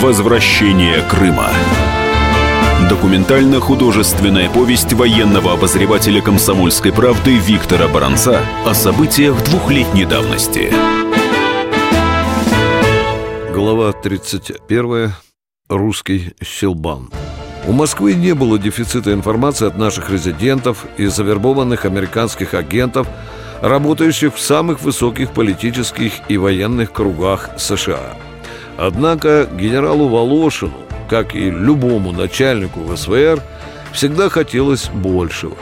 Возвращение Крыма. Документально-художественная повесть военного обозревателя комсомольской правды Виктора Баранца о событиях двухлетней давности. Глава 31. Русский щелбан. У Москвы не было дефицита информации от наших резидентов и завербованных американских агентов, работающих в самых высоких политических и военных кругах США. Однако генералу Волошину, как и любому начальнику ВСВР, всегда хотелось большего.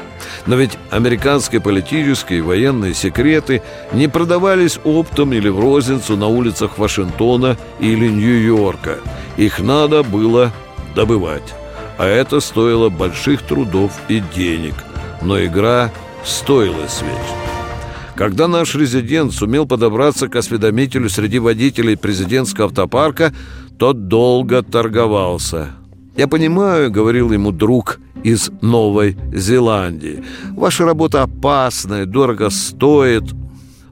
Но ведь американские политические и военные секреты не продавались оптом или в розницу на улицах Вашингтона или Нью-Йорка. Их надо было добывать. А это стоило больших трудов и денег. Но игра стоила свеч. Когда наш резидент сумел подобраться к осведомителю среди водителей президентского автопарка, тот долго торговался. «Я понимаю», — говорил ему друг из Новой Зеландии, «ваша работа опасная, дорого стоит».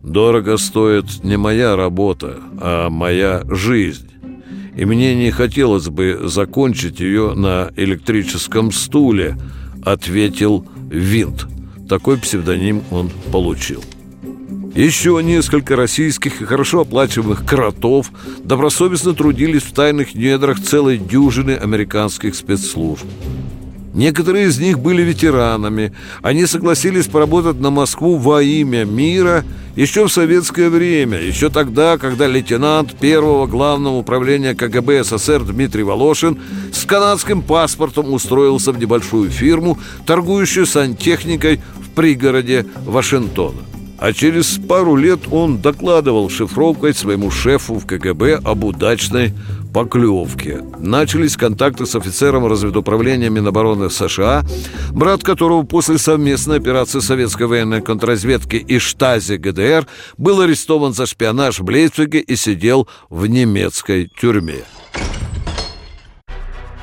«Дорого стоит не моя работа, а моя жизнь» и мне не хотелось бы закончить ее на электрическом стуле», — ответил Винт. Такой псевдоним он получил. Еще несколько российских и хорошо оплачиваемых кротов добросовестно трудились в тайных недрах целой дюжины американских спецслужб. Некоторые из них были ветеранами. Они согласились поработать на Москву во имя мира еще в советское время, еще тогда, когда лейтенант первого главного управления КГБ СССР Дмитрий Волошин с канадским паспортом устроился в небольшую фирму, торгующую сантехникой в пригороде Вашингтона. А через пару лет он докладывал шифровкой своему шефу в КГБ об удачной поклевке. Начались контакты с офицером разведуправления Минобороны США, брат которого после совместной операции советской военной контрразведки и штази ГДР был арестован за шпионаж в Лейпциге и сидел в немецкой тюрьме.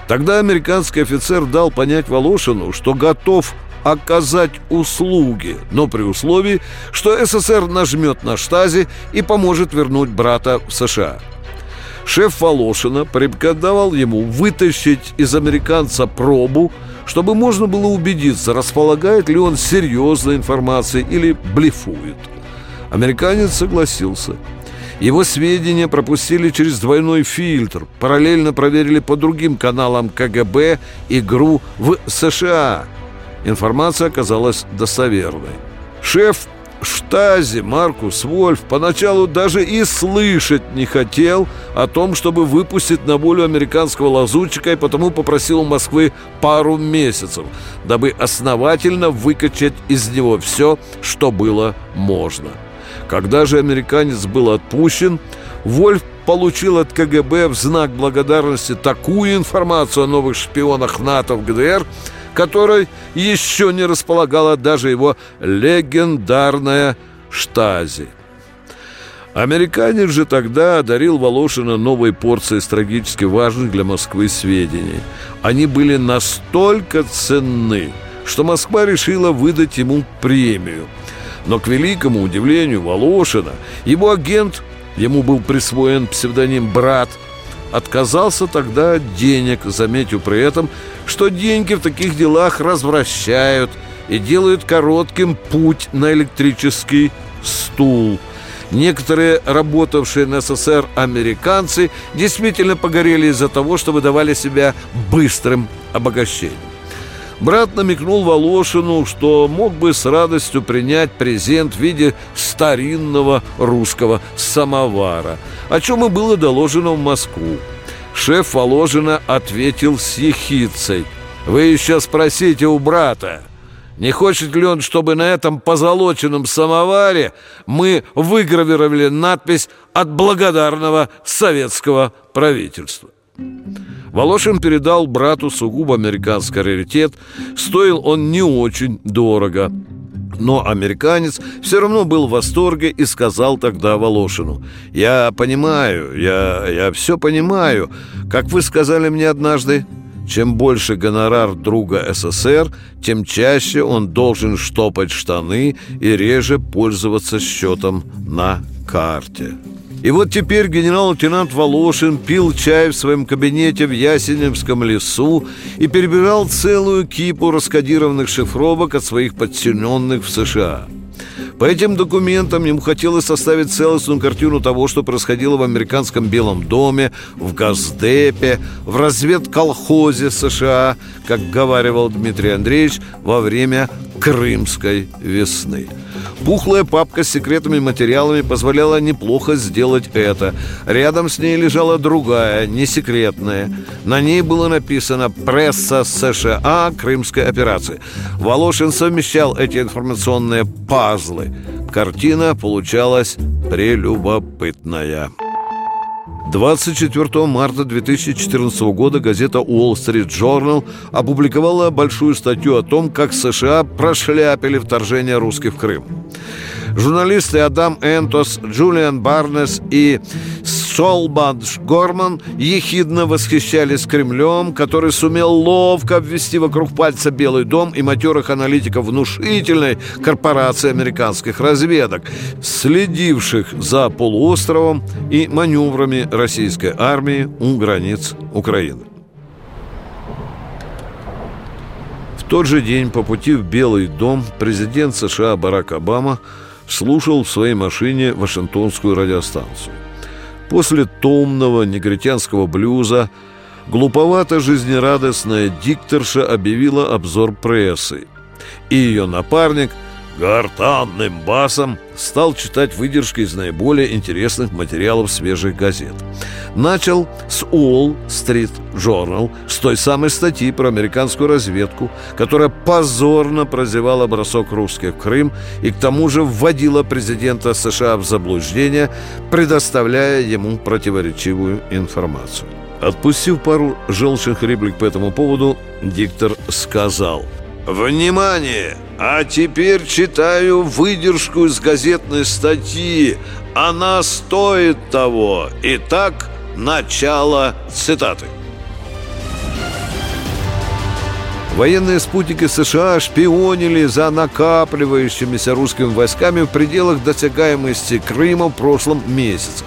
Тогда американский офицер дал понять Волошину, что готов оказать услуги, но при условии, что СССР нажмет на штази и поможет вернуть брата в США. Шеф Волошина порекомендовал ему вытащить из американца пробу, чтобы можно было убедиться, располагает ли он серьезной информацией или блефует. Американец согласился. Его сведения пропустили через двойной фильтр, параллельно проверили по другим каналам КГБ игру в США – Информация оказалась достоверной. Шеф штази Маркус Вольф поначалу даже и слышать не хотел о том, чтобы выпустить на волю американского лазутчика и потому попросил у Москвы пару месяцев, дабы основательно выкачать из него все, что было можно. Когда же американец был отпущен, Вольф получил от КГБ в знак благодарности такую информацию о новых шпионах НАТО в ГДР – которой еще не располагала даже его легендарная Штази. Американец же тогда одарил Волошина новой порцией стратегически важных для Москвы сведений. Они были настолько ценны, что Москва решила выдать ему премию. Но к великому удивлению Волошина, его агент, ему был присвоен псевдоним «Брат», отказался тогда от денег, заметив при этом, что деньги в таких делах развращают и делают коротким путь на электрический стул. Некоторые работавшие на СССР американцы действительно погорели из-за того, что выдавали себя быстрым обогащением. Брат намекнул Волошину, что мог бы с радостью принять презент в виде старинного русского самовара, о чем и было доложено в Москву. Шеф Воложина ответил с ехицей. «Вы еще спросите у брата, не хочет ли он, чтобы на этом позолоченном самоваре мы выгравировали надпись «От благодарного советского правительства»?» Волошин передал брату сугубо американский раритет. Стоил он не очень дорого. Но американец все равно был в восторге и сказал тогда Волошину «Я понимаю, я, я все понимаю. Как вы сказали мне однажды, чем больше гонорар друга СССР, тем чаще он должен штопать штаны и реже пользоваться счетом на карте». И вот теперь генерал-лейтенант Волошин пил чай в своем кабинете в Ясеневском лесу и перебирал целую кипу раскодированных шифровок от своих подчиненных в США – по этим документам ему хотелось составить целостную картину того, что происходило в американском Белом доме, в Газдепе, в разведколхозе США, как говаривал Дмитрий Андреевич, во время Крымской весны. Пухлая папка с секретными материалами позволяла неплохо сделать это. Рядом с ней лежала другая, не секретная. На ней было написано «Пресса США Крымской операции». Волошин совмещал эти информационные пазлы. Картина получалась прелюбопытная. 24 марта 2014 года газета Wall Street Journal опубликовала большую статью о том, как США прошляпили вторжение русских в Крым. Журналисты Адам Энтос, Джулиан Барнес и Солбадж Горман ехидно восхищались Кремлем, который сумел ловко обвести вокруг пальца Белый дом и матерых аналитиков внушительной корпорации американских разведок, следивших за полуостровом и маневрами российской армии у границ Украины. В тот же день по пути в Белый дом президент США Барак Обама слушал в своей машине Вашингтонскую радиостанцию. После томного негритянского блюза глуповато-жизнерадостная дикторша объявила обзор прессы. И ее напарник гортанным басом стал читать выдержки из наиболее интересных материалов свежих газет. Начал с Уолл Стрит Journal, с той самой статьи про американскую разведку, которая позорно прозевала бросок русских в Крым и к тому же вводила президента США в заблуждение, предоставляя ему противоречивую информацию. Отпустив пару желчных реплик по этому поводу, диктор сказал «Внимание! А теперь читаю выдержку из газетной статьи. Она стоит того. Итак, начало цитаты. Военные спутники США шпионили за накапливающимися русскими войсками в пределах досягаемости Крыма в прошлом месяце.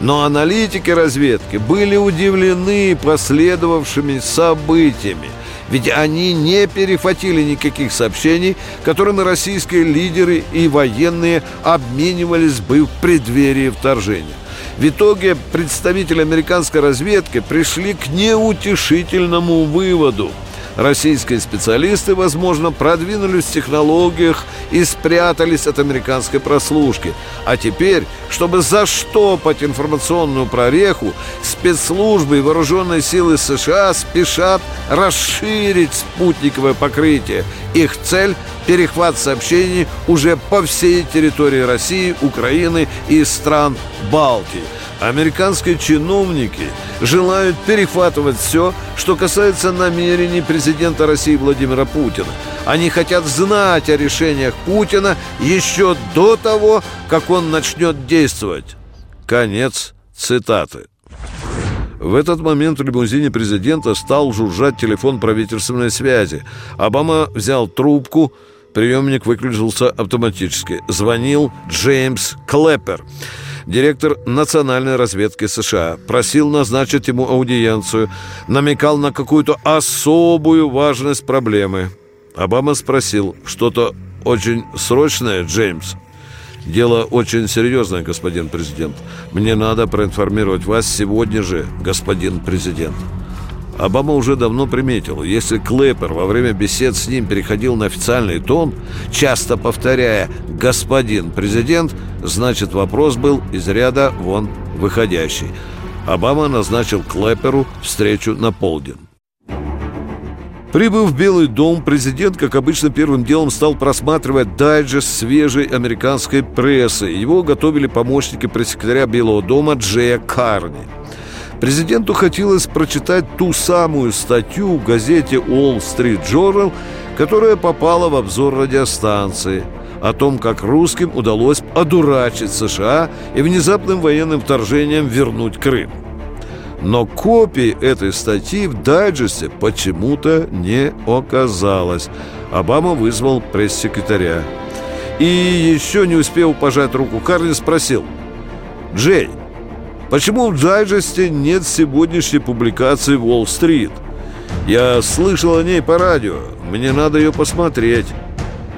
Но аналитики разведки были удивлены последовавшими событиями. Ведь они не перехватили никаких сообщений, которыми российские лидеры и военные обменивались бы в преддверии вторжения. В итоге представители американской разведки пришли к неутешительному выводу – Российские специалисты, возможно, продвинулись в технологиях и спрятались от американской прослушки. А теперь, чтобы заштопать информационную прореху, спецслужбы и вооруженные силы США спешат расширить спутниковое покрытие. Их цель – перехват сообщений уже по всей территории России, Украины и стран Балтии. Американские чиновники желают перехватывать все, что касается намерений президента России Владимира Путина. Они хотят знать о решениях Путина еще до того, как он начнет действовать. Конец цитаты. В этот момент в лимузине президента стал жужжать телефон правительственной связи. Обама взял трубку, приемник выключился автоматически. Звонил Джеймс Клэппер директор национальной разведки США, просил назначить ему аудиенцию, намекал на какую-то особую важность проблемы. Обама спросил, что-то очень срочное, Джеймс? Дело очень серьезное, господин президент. Мне надо проинформировать вас сегодня же, господин президент. Обама уже давно приметил, если Клэпер во время бесед с ним переходил на официальный тон, часто повторяя «господин президент», значит вопрос был из ряда вон выходящий. Обама назначил Клэперу встречу на полдень. Прибыв в Белый дом, президент, как обычно, первым делом стал просматривать дайджест свежей американской прессы. Его готовили помощники пресс-секретаря Белого дома Джея Карни – Президенту хотелось прочитать ту самую статью в газете Wall Street Journal, которая попала в обзор радиостанции о том, как русским удалось одурачить США и внезапным военным вторжением вернуть Крым. Но копии этой статьи в дайджесте почему-то не оказалось. Обама вызвал пресс-секретаря. И еще не успев пожать руку Карни, спросил «Джей, Почему в Джайджесте нет сегодняшней публикации Уолл-стрит? Я слышал о ней по радио. Мне надо ее посмотреть.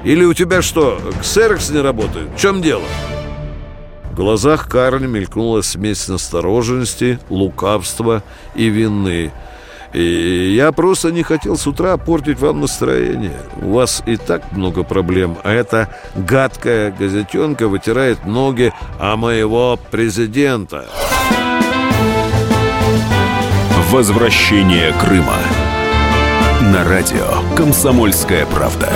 Или у тебя что, ксерокс не работает? В чем дело?» В глазах Карли мелькнула смесь настороженности, лукавства и вины. И я просто не хотел с утра портить вам настроение. У вас и так много проблем, а эта гадкая газетенка вытирает ноги о моего президента. Возвращение Крыма. На радио «Комсомольская правда».